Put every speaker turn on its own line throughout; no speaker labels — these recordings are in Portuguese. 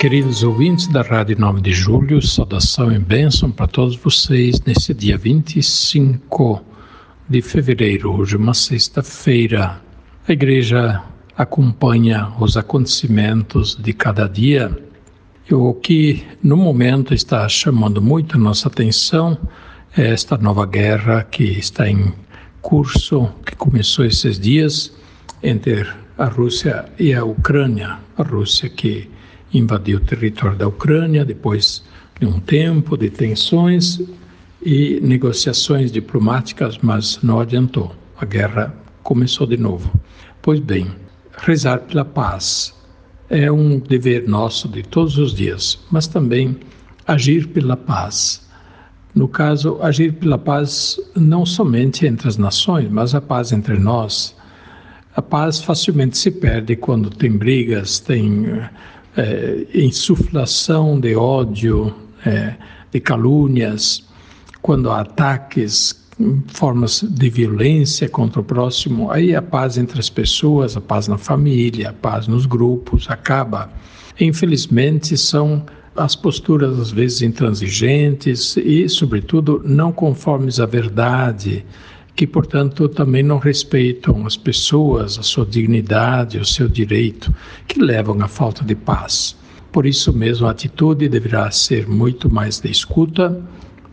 Queridos ouvintes da Rádio 9 de Julho, saudação e bênção para todos vocês nesse dia 25 de fevereiro, hoje uma sexta-feira. A igreja acompanha os acontecimentos de cada dia e o que no momento está chamando muito a nossa atenção é esta nova guerra que está em curso, que começou esses dias entre a Rússia e a Ucrânia. A Rússia que invadiu o território da Ucrânia depois de um tempo de tensões e negociações diplomáticas, mas não adiantou. A guerra começou de novo. Pois bem, rezar pela paz é um dever nosso de todos os dias, mas também agir pela paz. No caso, agir pela paz não somente entre as nações, mas a paz entre nós. A paz facilmente se perde quando tem brigas, tem é, insuflação de ódio, é, de calúnias, quando há ataques, formas de violência contra o próximo, aí a paz entre as pessoas, a paz na família, a paz nos grupos acaba. Infelizmente, são as posturas às vezes intransigentes e, sobretudo, não conformes à verdade, que, portanto, também não respeitam as pessoas, a sua dignidade, o seu direito, que levam à falta de paz. Por isso mesmo, a atitude deverá ser muito mais de escuta,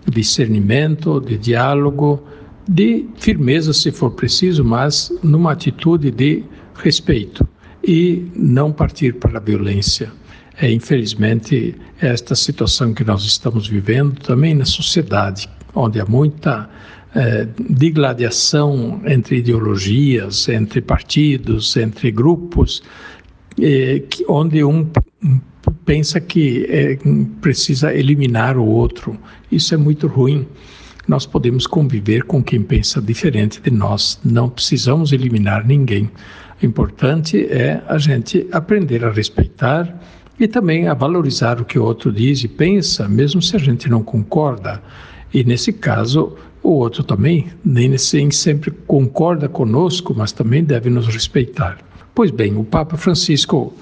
discernimento, de diálogo, de firmeza, se for preciso, mas numa atitude de respeito e não partir para a violência. É, infelizmente, esta situação que nós estamos vivendo também na sociedade, onde há muita é, digladiação entre ideologias, entre partidos, entre grupos, é, onde um pensa que é, precisa eliminar o outro. Isso é muito ruim. Nós podemos conviver com quem pensa diferente de nós, não precisamos eliminar ninguém. O importante é a gente aprender a respeitar e também a valorizar o que o outro diz e pensa, mesmo se a gente não concorda. E nesse caso, o outro também nem sempre concorda conosco, mas também deve nos respeitar. Pois bem, o Papa Francisco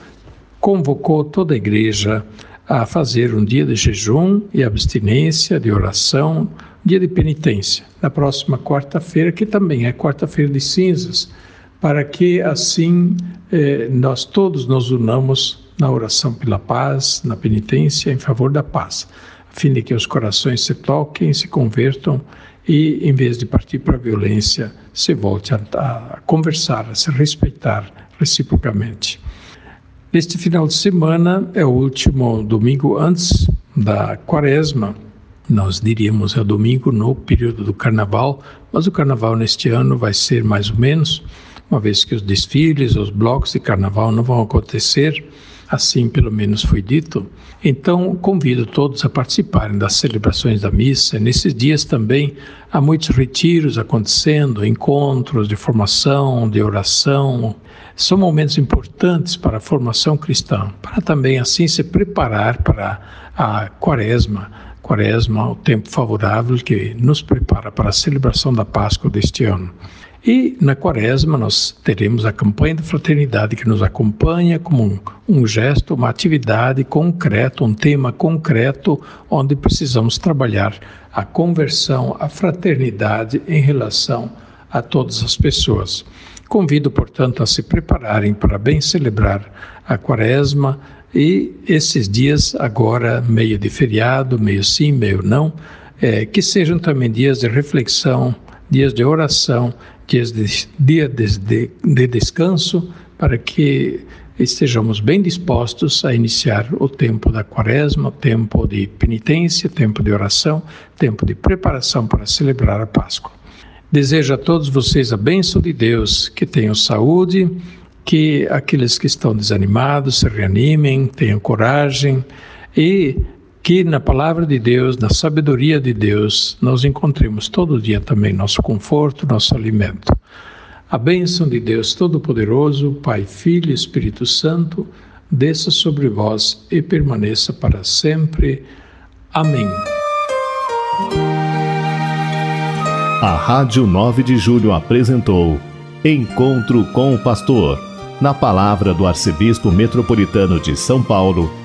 convocou toda a igreja a fazer um dia de jejum e abstinência, de oração, dia de penitência, na próxima quarta-feira, que também é quarta-feira de cinzas, para que assim eh, nós todos nos unamos na oração pela paz, na penitência em favor da paz, fim de que os corações se toquem, se convertam e, em vez de partir para a violência, se volte a, a conversar, a se respeitar reciprocamente. Este final de semana é o último domingo antes da quaresma. Nós diríamos é domingo no período do carnaval, mas o carnaval neste ano vai ser mais ou menos, uma vez que os desfiles, os blocos de carnaval não vão acontecer assim pelo menos foi dito. Então, convido todos a participarem das celebrações da missa. Nesses dias também há muitos retiros acontecendo, encontros de formação, de oração. São momentos importantes para a formação cristã, para também assim se preparar para a quaresma. Quaresma, o tempo favorável que nos prepara para a celebração da Páscoa deste ano. E na quaresma nós teremos a campanha da fraternidade que nos acompanha como um, um, gesto, uma atividade concreta, um tema concreto onde precisamos trabalhar a conversão, a fraternidade em relação a todas as pessoas. Convido, portanto, a se prepararem para bem celebrar a quaresma e esses dias agora meio de feriado, meio sim, meio não, é, que sejam também dias de reflexão, dias de oração, dias de, dias de, de descanso, para que estejamos bem dispostos a iniciar o tempo da quaresma, o tempo de penitência, tempo de oração, tempo de preparação para celebrar a Páscoa. Desejo a todos vocês a bênção de Deus, que tenham saúde, que aqueles que estão desanimados se reanimem, tenham coragem e que na palavra de Deus, na sabedoria de Deus, nós encontremos todo dia também nosso conforto, nosso alimento. A bênção de Deus Todo-Poderoso, Pai, Filho e Espírito Santo, desça sobre vós e permaneça para sempre. Amém.
A Rádio 9 de Julho apresentou Encontro com o Pastor, na palavra do Arcebispo Metropolitano de São Paulo